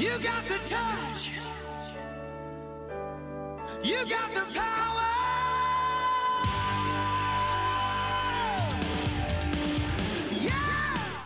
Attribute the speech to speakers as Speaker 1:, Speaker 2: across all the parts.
Speaker 1: You got the touch. You got the power. Yeah.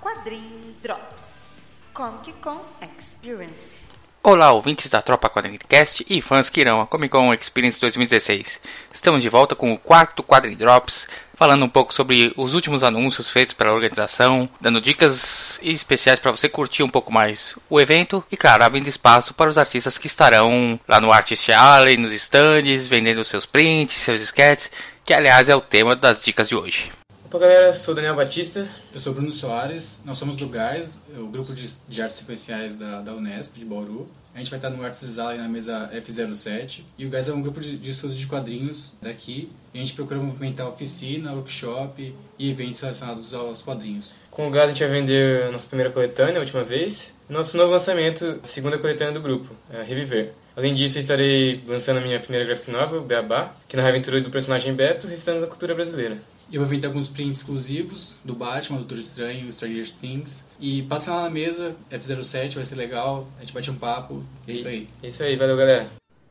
Speaker 2: Quadrinho Drops. Comic Con Experience.
Speaker 3: Olá, ouvintes da Tropa Quadrincast e fãs que irão à Comic Con Experience 2016. Estamos de volta com o quarto Quadrin Drops, falando um pouco sobre os últimos anúncios feitos pela organização, dando dicas especiais para você curtir um pouco mais o evento e, claro, abrindo espaço para os artistas que estarão lá no Artist Alley, nos stands, vendendo seus prints, seus sketches, que aliás é o tema das dicas de hoje.
Speaker 4: Opa galera, sou Daniel Batista.
Speaker 5: Eu sou Bruno Soares, nós somos do GAIS, o grupo de, de artes sequenciais da, da Unesp, de Bauru. A gente vai estar no Arts Alley na mesa F07. E o GAIS é um grupo de, estudos de quadrinhos daqui. E a gente procura movimentar oficina, workshop e eventos relacionados aos quadrinhos.
Speaker 4: Com o Gás a gente vai vender a nossa primeira coletânea, a última vez. Nosso novo lançamento, a segunda coletânea do grupo, a Reviver. Além disso, eu estarei lançando a minha primeira graphic novel, Beabá, que narra a aventura do personagem Beto, restando da cultura brasileira.
Speaker 5: Eu vou vender alguns prints exclusivos do Batman, do Doutor Estranho, Stranger Things. E passa lá na mesa, F07, vai ser legal, a gente bate um papo, e é isso aí.
Speaker 4: É isso aí, valeu galera.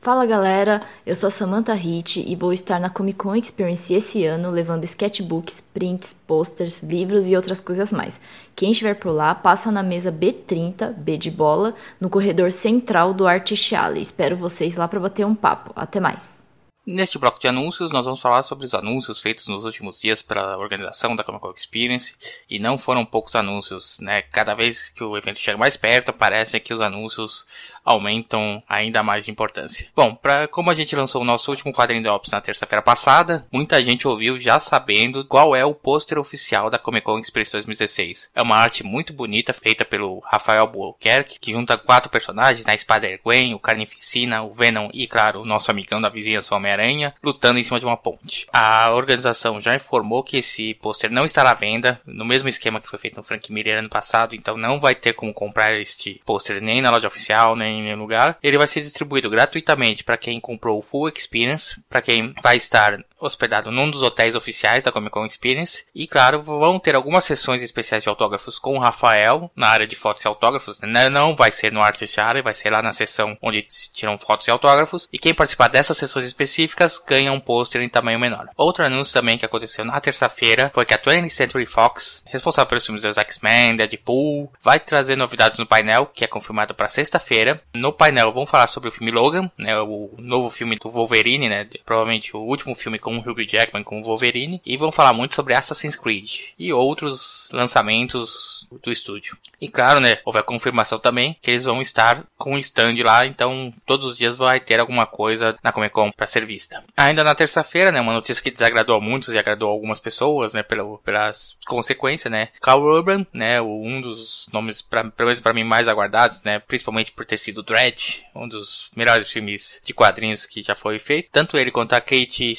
Speaker 6: Fala galera, eu sou a Samantha Hit e vou estar na Comic Con Experience esse ano levando sketchbooks, prints, posters, livros e outras coisas mais. Quem estiver por lá, passa na mesa B30, B de bola, no corredor central do Artist Alley. Espero vocês lá para bater um papo. Até mais!
Speaker 3: Neste bloco de anúncios, nós vamos falar sobre os anúncios feitos nos últimos dias pela organização da Comic Con Experience. E não foram poucos anúncios, né? Cada vez que o evento chega mais perto, parece que os anúncios aumentam ainda mais de importância. Bom, pra, como a gente lançou o nosso último quadrinho Drops na terça-feira passada, muita gente ouviu já sabendo qual é o pôster oficial da Comic Con Experience 2016. É uma arte muito bonita, feita pelo Rafael Bualquerque, que junta quatro personagens, né? Spider-Gwen, o Carnificina, o Venom e, claro, o nosso amigão da vizinhança, o Homem-Aranha, lutando em cima de uma ponte. A organização já informou que esse pôster não estará à venda, no mesmo esquema que foi feito no Frank Miller ano passado, então não vai ter como comprar este pôster nem na loja oficial, nem em nenhum lugar. Ele vai ser distribuído gratuitamente para quem comprou o Full Experience, para quem vai estar hospedado num dos hotéis oficiais da Comic Con Experience. E claro, vão ter algumas sessões especiais de autógrafos com o Rafael na área de fotos e autógrafos. Não vai ser no Artist Area, vai ser lá na sessão onde se tiram fotos e autógrafos. E quem participar dessas sessões específicas ganha um pôster em tamanho menor. Outro anúncio também que aconteceu na terça-feira foi que a 20th Century Fox, responsável pelos filmes dos X-Men, Deadpool, vai trazer novidades no painel, que é confirmado para sexta-feira. No painel vão falar sobre o filme Logan, né, o novo filme do Wolverine, né, provavelmente o último filme com o Hugh Jackman, com Wolverine, e vão falar muito sobre Assassin's Creed e outros lançamentos do estúdio. E claro, né, houve a confirmação também que eles vão estar com um stand lá, então todos os dias vai ter alguma coisa na Comic Con para ser vista. Ainda na terça-feira, né, uma notícia que desagradou a muitos e agradou algumas pessoas, né, pelo, pelas consequências, né, Carl Urban, né, um dos nomes, pra, pelo menos para mim, mais aguardados, né, principalmente por ter sido Dredd, um dos melhores filmes de quadrinhos que já foi feito. Tanto ele quanto a Kate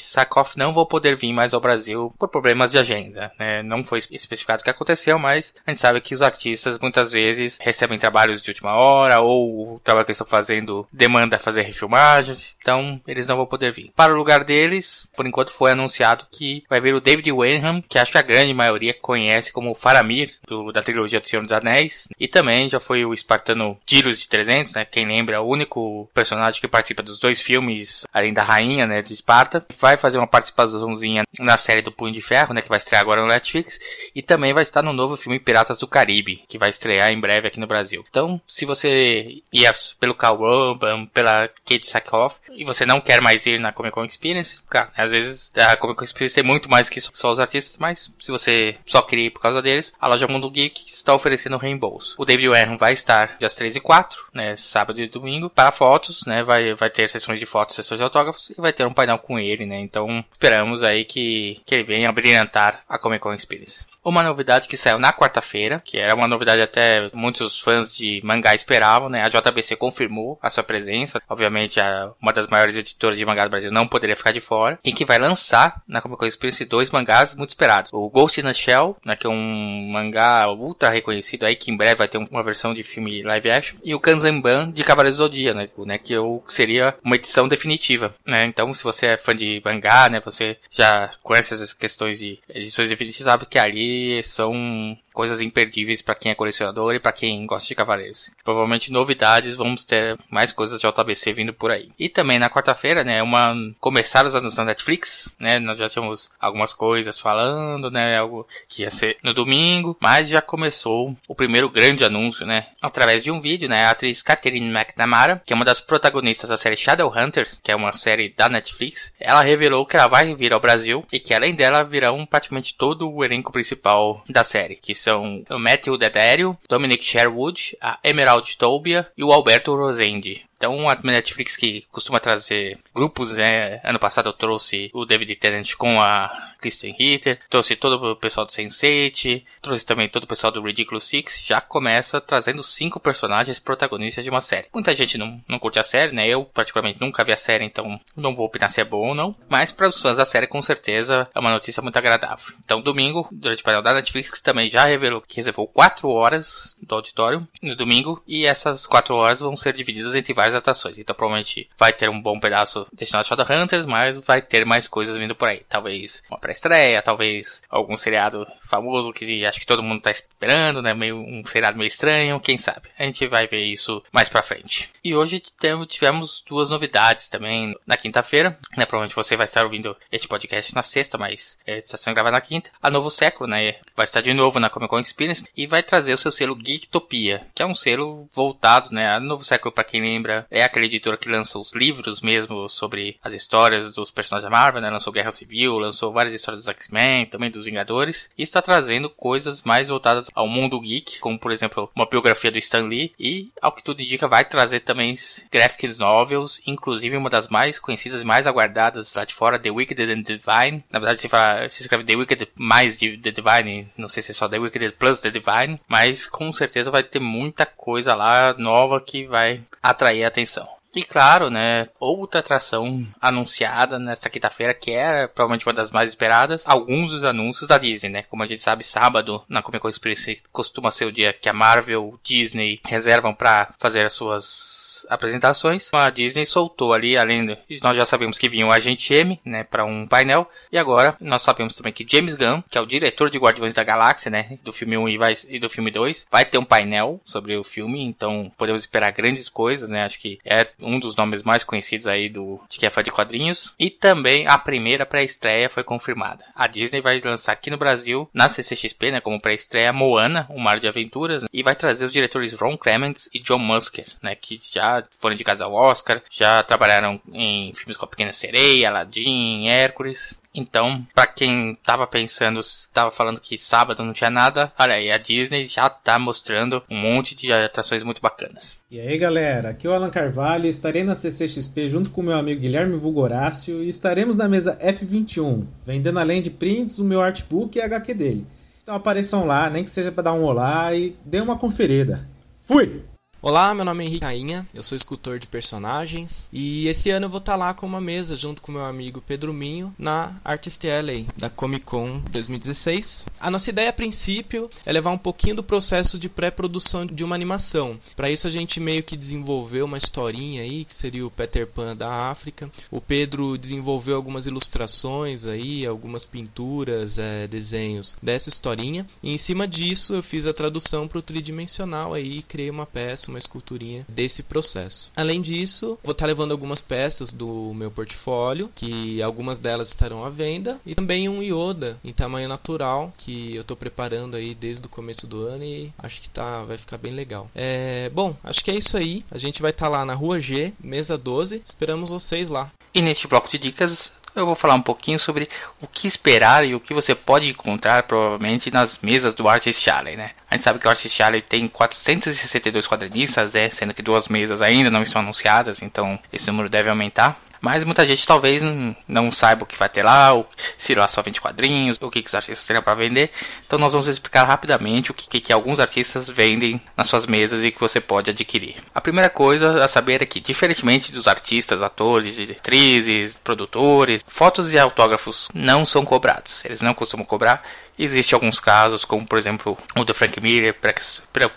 Speaker 3: Não vão poder vir mais ao Brasil por problemas de agenda, né, não foi especificado o que aconteceu, mas a gente sabe que os artistas muitas vezes recebem trabalhos de última hora ou o trabalho que eles estão fazendo demanda fazer refilmagens, então eles não vão poder vir. Para o lugar deles, por enquanto foi anunciado que vai vir o David Wenham, que acho que a grande maioria conhece como Faramir, do, da trilogia do Senhor dos Anéis, e também já foi o espartano Tiros de 300, né, quem lembra, o único personagem que participa dos dois filmes, além da rainha, né, de Esparta, vai fazer uma participaçãozinha na série do Punho de Ferro, né, que vai estrear agora no Netflix, e também vai estar no novo filme Piratas do Caribe, que vai estrear em breve aqui no Brasil. Então, se você ia pelo Carl Urban, pela Kate Sackhoff, e você não quer mais ir na Comic Con Experience, cara, às vezes a Comic Con Experience tem muito mais que só os artistas, mas se você só queria ir por causa deles, a loja Mundo Geek está oferecendo reembolso. O David Warren vai estar dias 3 e 4, né, sábado e domingo, para fotos, né, vai, vai ter sessões de fotos, sessões de autógrafos, e vai ter um painel com ele, né, então esperamos aí que, que ele venha brilhantar a Comic Con Experience. Uma novidade que saiu na quarta-feira, que era uma novidade até muitos fãs de mangá esperavam, né? A JBC confirmou a sua presença. Obviamente, a, uma das maiores editoras de mangá do Brasil não poderia ficar de fora. E que vai lançar na Comic Con Experience dois mangás muito esperados. O Ghost in a Shell, né, que é um mangá ultra reconhecido aí, que em breve vai ter uma versão de filme live action. E o Kanzenban de Cavaleiros do Zodíaco, né, né, que eu, seria uma edição definitiva, né? Então, se você é fã de mangá, né, você já conhece essas questões de edições definitivas, sabe que ali são coisas imperdíveis para quem é colecionador e para quem gosta de cavaleiros. Provavelmente novidades, vamos ter mais coisas de JBC vindo por aí. E também na quarta-feira, né, uma começaram os anúncios na Netflix, né? Nós já tínhamos algumas coisas falando, né, algo que ia ser no domingo, mas já começou o primeiro grande anúncio, né, através de um vídeo, né, a atriz Catherine McNamara, que é uma das protagonistas da série Shadowhunters, que é uma série da Netflix, ela revelou que ela vai vir ao Brasil e que além dela virão praticamente todo o elenco principal da série, que são o Matthew Dedério, Dominic Sherwood, a Emerald Tobia e o Alberto Rosende. Então, a Netflix que costuma trazer grupos, né? Ano passado eu trouxe o David Tennant com a Kristen Ritter, trouxe todo o pessoal do Sense8, trouxe também todo o pessoal do Ridiculous Six, já começa trazendo cinco personagens protagonistas de uma série. Muita gente não, não curte a série, né? Eu, particularmente, nunca vi a série, então não vou opinar se é bom ou não. Mas para os fãs da série, com certeza, é uma notícia muito agradável. Então, domingo, durante o painel da Netflix, também já revelou que reservou quatro horas do auditório no domingo, e essas quatro horas vão ser divididas entre várias atrações. Então, provavelmente vai ter um bom pedaço destinado a Shadowhunters, mas vai ter mais coisas vindo por aí. Talvez uma pré-estreia, talvez algum seriado famoso que acho que todo mundo tá esperando, né? Meio, um seriado meio estranho, quem sabe. A gente vai ver isso mais pra frente. E hoje tivemos duas novidades também na quinta-feira, né? Provavelmente você vai estar ouvindo esse podcast na sexta, mas está sendo gravado na quinta. A Novo Século, né? Vai estar de novo na Comic Con Experience e vai trazer o seu selo Geektopia, que é um selo voltado, né? A Novo Século, para quem lembra, é aquela editora que lança os livros mesmo sobre as histórias dos personagens da Marvel, né? Lançou Guerra Civil, lançou várias histórias dos X-Men, também dos Vingadores, e está trazendo coisas mais voltadas ao mundo geek, como por exemplo uma biografia do Stan Lee, e ao que tudo indica vai trazer também graphic novels, inclusive uma das mais conhecidas e mais aguardadas lá de fora, The Wicked and Divine. Na verdade se, fala, se escreve The Wicked mais The Divine, não sei se é só The Wicked plus The Divine, mas com certeza vai ter muita coisa lá nova que vai atrair a atenção. E claro, né, outra atração anunciada nesta quinta-feira, que era provavelmente uma das mais esperadas, alguns dos anúncios da Disney, né? Como a gente sabe, sábado na Comic Con Experience costuma ser o dia que a Marvel, Disney reservam para fazer as suas apresentações, a Disney soltou ali, além de nós já sabemos que vinha o Agente M, né, para um painel, e agora nós sabemos também que James Gunn, que é o diretor de Guardiões da Galáxia, né, do filme 1 e, vai, e do filme 2, vai ter um painel sobre o filme, então podemos esperar grandes coisas, né, acho que é um dos nomes mais conhecidos aí do de que é fã de quadrinhos, e também a primeira pré-estreia foi confirmada. A Disney vai lançar aqui no Brasil, na CCXP, né, como pré-estreia, Moana, um mar de aventuras, e vai trazer os diretores Ron Clements e John Musker, né, que já foram indicados ao Oscar, já trabalharam em filmes com a Pequena Sereia, Aladdin, Hércules. Então, para quem tava pensando, tava falando que sábado não tinha nada, olha aí, a Disney já tá mostrando um monte de atrações muito bacanas.
Speaker 7: E aí galera, aqui é o Alan Carvalho, estarei na CCXP junto com meu amigo Guilherme Vulgorácio e estaremos na mesa F21, vendendo além de prints o meu artbook e a HQ dele. Então apareçam lá, nem que seja para dar um olá e dê uma conferida. Fui!
Speaker 8: Olá, meu nome é Henrique Rainha, eu sou escultor de personagens e esse ano eu vou estar lá com uma mesa junto com meu amigo Pedro Minho na Artist LA da Comic Con 2016. A nossa ideia a princípio é levar um pouquinho do processo de pré-produção de uma animação. Para isso a gente meio que desenvolveu uma historinha aí que seria o Peter Pan da África. O Pedro desenvolveu algumas ilustrações aí, algumas pinturas, é, desenhos dessa historinha e em cima disso eu fiz a tradução para o tridimensional aí, criei uma peça uma esculturinha desse processo. Além disso, vou estar levando algumas peças do meu portfólio, que algumas delas estarão à venda, e também um Yoda em tamanho natural, que eu estou preparando aí desde o começo do ano e acho que tá, vai ficar bem legal. É, bom, acho que é isso aí. A gente vai estar lá na Rua G, mesa 12. Esperamos vocês lá.
Speaker 3: E neste bloco de dicas, eu vou falar um pouquinho sobre o que esperar e o que você pode encontrar provavelmente nas mesas do Artist Alley, né? A gente sabe que o Artist Alley tem 462 quadrinistas, é, sendo que duas mesas ainda não estão anunciadas, então esse número deve aumentar. Mas muita gente talvez não saiba o que vai ter lá, ou se lá só vende quadrinhos, o que, que os artistas terão para vender. Então nós vamos explicar rapidamente o que, que, que, alguns artistas vendem nas suas mesas e que você pode adquirir. A primeira coisa a saber é que, diferentemente dos artistas, atores, atrizes, produtores, fotos e autógrafos não são cobrados. Eles não costumam cobrar Existem alguns casos, como por exemplo o do Frank Miller,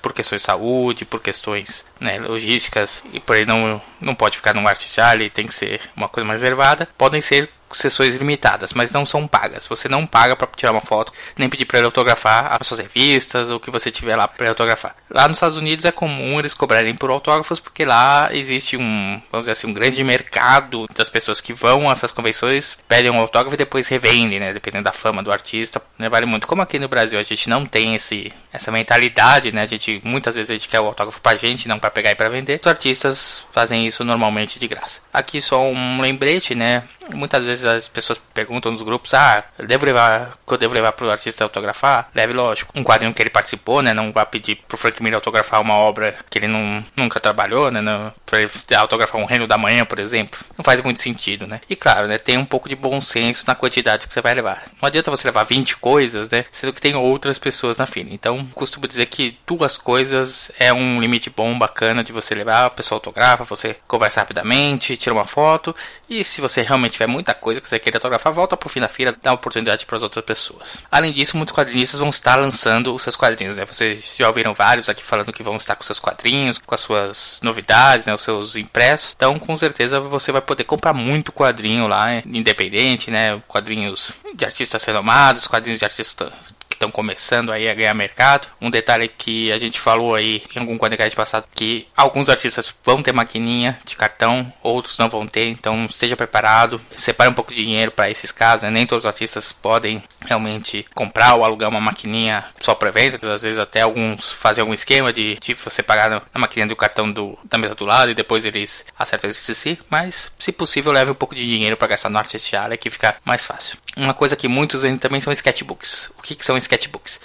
Speaker 3: por questões de saúde, por questões né, logísticas, e por aí não, não pode ficar num art alley, tem que ser uma coisa mais reservada. Podem ser sessões limitadas, mas não são pagas. Você não paga para tirar uma foto, nem pedir para ele autografar as suas revistas, o que você tiver lá para autografar. Lá nos Estados Unidos é comum eles cobrarem por autógrafos, porque lá existe um, vamos dizer assim, um grande mercado das pessoas que vão a essas convenções, pedem um autógrafo e depois revendem, né? Dependendo da fama do artista, né? Vale muito. Como aqui no Brasil a gente não tem esse, essa mentalidade, né? A gente, muitas vezes a gente quer o autógrafo pra gente, não para pegar e para vender. Os artistas fazem isso normalmente de graça. Aqui só um lembrete, né? Muitas vezes as pessoas perguntam nos grupos: ah, eu devo levar, que eu devo levar pro artista autografar? Leve, lógico, um quadrinho que ele participou, né? Não vá pedir pro Frank Miller autografar uma obra que ele não, nunca trabalhou, né? Não, pra ele autografar um Reino da Manhã, por exemplo. Não faz muito sentido, né? E claro, né? Tem um pouco de bom senso na quantidade que você vai levar. Não adianta você levar 20 coisas, né? Sendo que tem outras pessoas na fila. Então, costumo dizer que duas coisas é um limite bom, bacana de você levar. A pessoa autografa, você conversa rapidamente, tira uma foto. E se você realmente tiver muita coisa que você queira autografar, volta pro fim da fila, dá oportunidade para as outras pessoas. Além disso, muitos quadrinistas vão estar lançando os seus quadrinhos, né? Vocês já ouviram vários aqui falando que vão estar com seus quadrinhos, com as suas novidades, né? Os seus impressos. Então, com certeza, você vai poder comprar muito quadrinho lá, independente, né? Quadrinhos de artistas renomados, quadrinhos de artistas estão começando aí a ganhar mercado. Um detalhe que a gente falou aí em algum podcast passado que alguns artistas vão ter maquininha de cartão, outros não vão ter, então esteja preparado. Separe um pouco de dinheiro para esses casos, né? nem todos os artistas podem realmente comprar ou alugar uma maquininha só para venda. Às vezes até alguns fazem algum esquema de, de você pagar na maquininha do cartão do, da mesa do lado e depois eles acertam esse si, mas se possível leve um pouco de dinheiro para gastar no artificial, é que fica mais fácil. Uma coisa que muitos vendem também são sketchbooks. O que, que são sketchbooks? Sketchbooks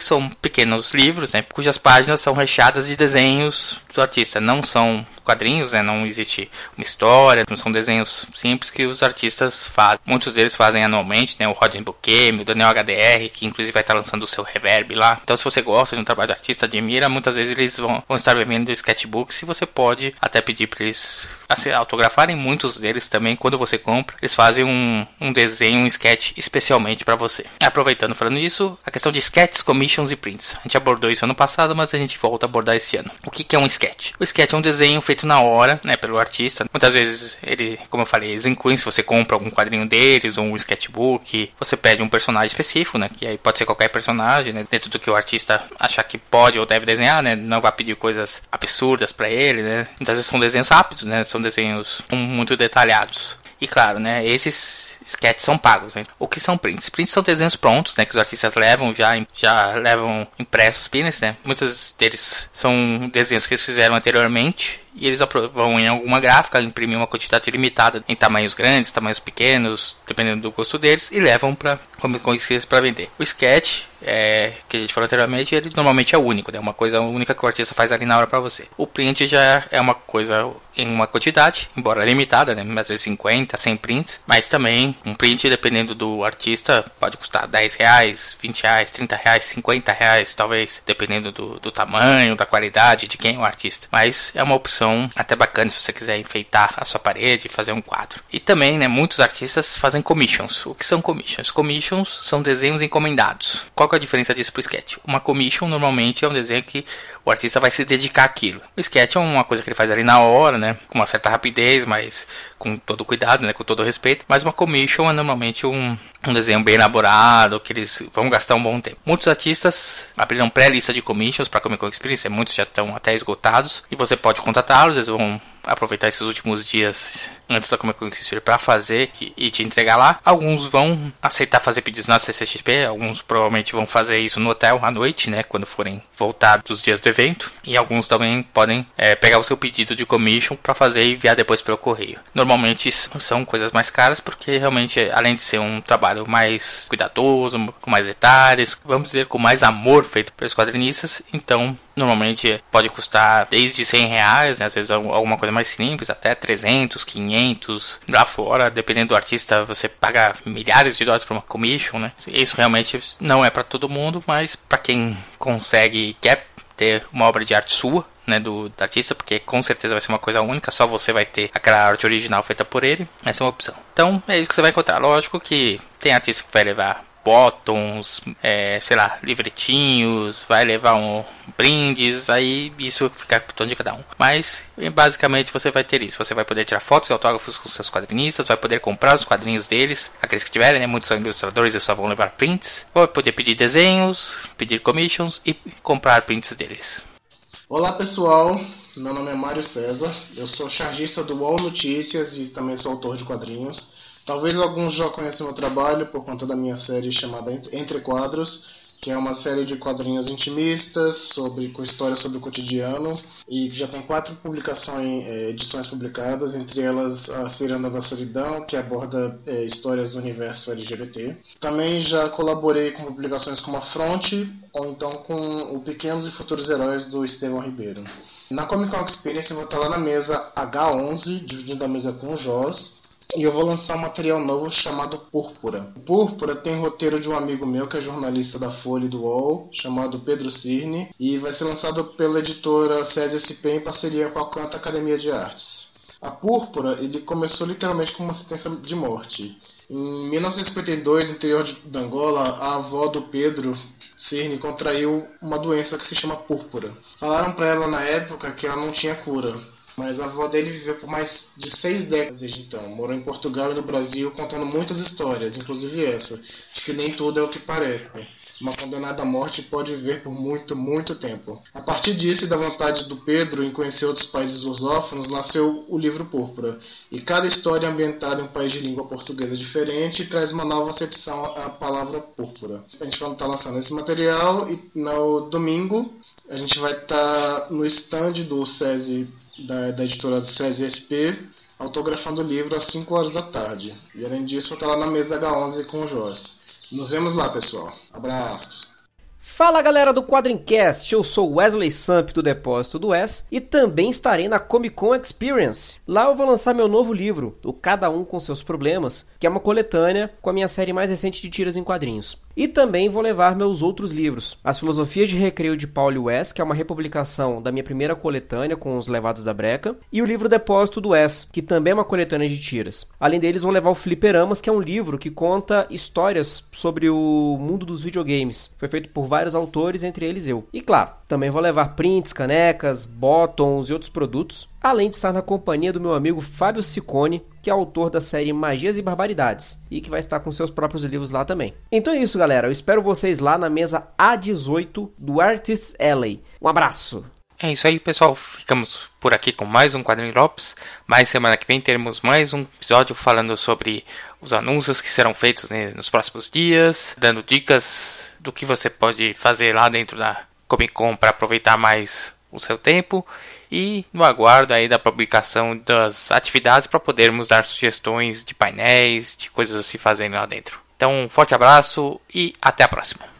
Speaker 3: são pequenos livros, né, cujas páginas são recheadas de desenhos do artista. Não são quadrinhos, né, não existe uma história, não são desenhos simples que os artistas fazem. Muitos deles fazem anualmente, né, o Rodney Bouquet, o Daniel HDR, que inclusive vai estar lançando o seu reverb lá. Então, se você gosta de um trabalho do artista, admira, muitas vezes eles vão, vão estar vendendo sketchbooks e você pode até pedir para eles autografarem. Muitos deles também, quando você compra, eles fazem um, um desenho, um sketch especialmente para você. Aproveitando falando isso, a questão de sketches, commissions e prints. A gente abordou isso ano passado, mas a gente volta a abordar esse ano. O que, que é um sketch? O sketch é um desenho feito na hora, né, pelo artista. Muitas vezes ele, como eu falei, eles incluem se você compra algum quadrinho deles ou um sketchbook, você pede um personagem específico, né, que aí pode ser qualquer personagem, né, dentro do que o artista achar que pode ou deve desenhar, né, não vai pedir coisas absurdas para ele, né. Muitas vezes são desenhos rápidos, né, são desenhos muito detalhados. E claro, né, esses sketches são pagos. Né? O que são prints? Prints são desenhos prontos, né, que os artistas levam já já levam impressos pins, né? Muitos deles são desenhos que eles fizeram anteriormente e eles vão em alguma gráfica imprimir uma quantidade limitada em tamanhos grandes, tamanhos pequenos, dependendo do gosto deles, e levam para para vender. O sketch, é, que a gente falou anteriormente, ele normalmente é único, é né? uma coisa única que o artista faz ali na hora para você. O print já é uma coisa em uma quantidade, embora limitada, né? às vezes 50, 100 prints, mas também um print, dependendo do artista, pode custar 10 reais, 20 reais, 30 reais, 50 reais, talvez, dependendo do, do tamanho, da qualidade, de quem é o artista. Mas é uma opção até bacana se você quiser enfeitar a sua parede, fazer um quadro. E também, né, muitos artistas fazem commissions. O que são commissions? Commissions são desenhos encomendados. Qual é a diferença disso para o sketch? Uma commission normalmente é um desenho que o artista vai se dedicar àquilo. O sketch é uma coisa que ele faz ali na hora, né, com uma certa rapidez, mas com todo cuidado, né, com todo respeito. Mas uma commission é normalmente um, um desenho bem elaborado, que eles vão gastar um bom tempo. Muitos artistas abriram pré-lista de commissions para Comic Con Experience, muitos já estão até esgotados, e você pode contratá-los, eles vão aproveitar esses últimos dias antes da Comic Con Experience para fazer e te entregar lá. Alguns vão aceitar fazer pedidos na CCXP, alguns provavelmente vão fazer isso no hotel à noite, né, quando forem voltar dos dias do evento, e alguns também podem é, pegar o seu pedido de commission para fazer e enviar depois pelo correio. Normalmente são coisas mais caras porque realmente, além de ser um trabalho mais cuidadoso, com mais detalhes, vamos dizer, com mais amor feito pelos quadrinistas, então normalmente pode custar desde 100 reais, né, às vezes alguma coisa mais simples, até 300, 500. Lá fora, dependendo do artista, você paga milhares de dólares por uma commission, né? Isso realmente não é para todo mundo, mas para quem consegue e quer ter uma obra de arte sua, né, do, do, artista, porque com certeza vai ser uma coisa única, só você vai ter aquela arte original feita por ele, essa é uma opção. Então é isso que você vai encontrar. Lógico que tem artista que vai levar bottoms, é, sei lá, livretinhos, vai levar um brindes, aí isso fica por torno de cada um. Mas basicamente você vai ter isso. Você vai poder tirar fotos e autógrafos com seus quadrinistas, vai poder comprar os quadrinhos deles, aqueles que tiverem, né? Muitos são ilustradores e só vão levar prints. Vai poder pedir desenhos, pedir commissions e comprar prints deles.
Speaker 9: Olá pessoal, meu nome é Mário César, eu sou chargista do UOL Notícias e também sou autor de quadrinhos. Talvez alguns já conheçam meu trabalho por conta da minha série chamada Entre Quadros, que é uma série de quadrinhos intimistas sobre com histórias sobre o cotidiano e que já tem quatro publicações, é, edições publicadas, entre elas a Ciranda da Solidão, que aborda é, histórias do universo LGBT. Também já colaborei com publicações como a Fronte ou então com o Pequenos e Futuros Heróis do Estevão Ribeiro. Na Comic Con Experience eu vou estar lá na mesa H11, dividindo a mesa com o Joss, e eu vou lançar um material novo chamado Púrpura. Púrpura tem roteiro de um amigo meu que é jornalista da Folha e do UOL, chamado Pedro Cirne, e vai ser lançado pela editora CESSP em parceria com a Canta Academia de Artes. A Púrpura ele começou literalmente com uma sentença de morte. Em 1952, no interior de Angola, a avó do Pedro Cirne contraiu uma doença que se chama púrpura. Falaram para ela na época que ela não tinha cura, mas a avó dele viveu por mais de seis décadas desde então. Morou em Portugal e no Brasil contando muitas histórias, inclusive essa, de que nem tudo é o que parece. Uma condenada à morte pode viver por muito, muito tempo. A partir disso e da vontade do Pedro em conhecer outros países lusófonos, nasceu o livro Púrpura. E cada história ambientada em um país de língua portuguesa diferente traz uma nova acepção à palavra púrpura. A gente vai estar lançando esse material e no domingo a gente vai estar no stand do SESI, da, da editora do SESI SP, autografando o livro às 5 horas da tarde. E além disso, vou estar lá na mesa H11 com o Jorge. Nos vemos lá, pessoal. Abraços.
Speaker 10: Fala galera do Quadrincast, eu sou Wesley Samp do Depósito do S e também estarei na Comic Con Experience. Lá eu vou lançar meu novo livro, O Cada Um com Seus Problemas, que é uma coletânea com a minha série mais recente de tiras em quadrinhos. E também vou levar meus outros livros, As Filosofias de Recreio de Paulo West, que é uma republicação da minha primeira coletânea com os Levados da Breca, e o livro Depósito do S, que também é uma coletânea de tiras. Além deles, vou levar o Fliperamas, que é um livro que conta histórias sobre o mundo dos videogames. Foi feito por vários autores, entre eles eu. E claro, também vou levar prints, canecas, bottoms e outros produtos, além de estar na companhia do meu amigo Fábio Ciccone, que é autor da série Magias e Barbaridades, e que vai estar com seus próprios livros lá também. Então é isso, galera. Eu espero vocês lá na mesa A18 do Artists Alley. Um abraço!
Speaker 3: É isso aí, pessoal. Ficamos por aqui com mais um Quadrinho Drops. Mais semana que vem teremos mais um episódio falando sobre os anúncios que serão feitos nos próximos dias, dando dicas do que você pode fazer lá dentro da Comic Con para aproveitar mais o seu tempo e no aguardo aí da publicação das atividades para podermos dar sugestões de painéis, de coisas a se fazerem lá dentro. Então, um forte abraço e até a próxima.